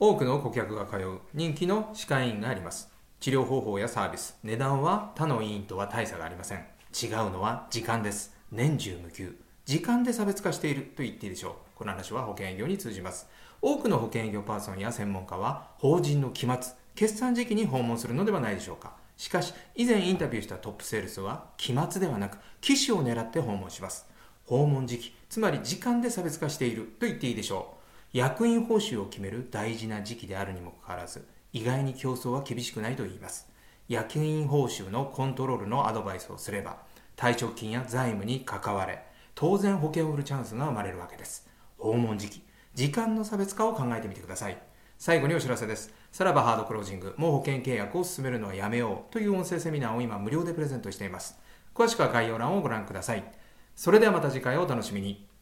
多くの顧客が通う人気の歯科医院があります。治療方法やサービス。値段は他の医院とは大差がありません。違うのは時間です。年中無休。時間で差別化していると言っていいでしょう。この話は保険営業に通じます。多くの保険営業パーソンや専門家は法人の期末決算時期に訪問するのではないでしょうか。しかし以前インタビューしたトップセールスは期末ではなく機種を狙って訪問します。訪問時期つまり時間で差別化していると言っていいでしょう。役員報酬を決める大事な時期であるにもかかわらず意外に競争は厳しくないと言います。役員報酬のコントロールのアドバイスをすれば退職金や財務に関われ当然保険を売るチャンスが生まれるわけです。訪問時期時間の差別化を考えてみてください。最後にお知らせです。さらばハードクロージングもう保険契約を進めるのはやめようという音声セミナーを今無料でプレゼントしています。詳しくは概要欄をご覧ください。それではまた次回をお楽しみに。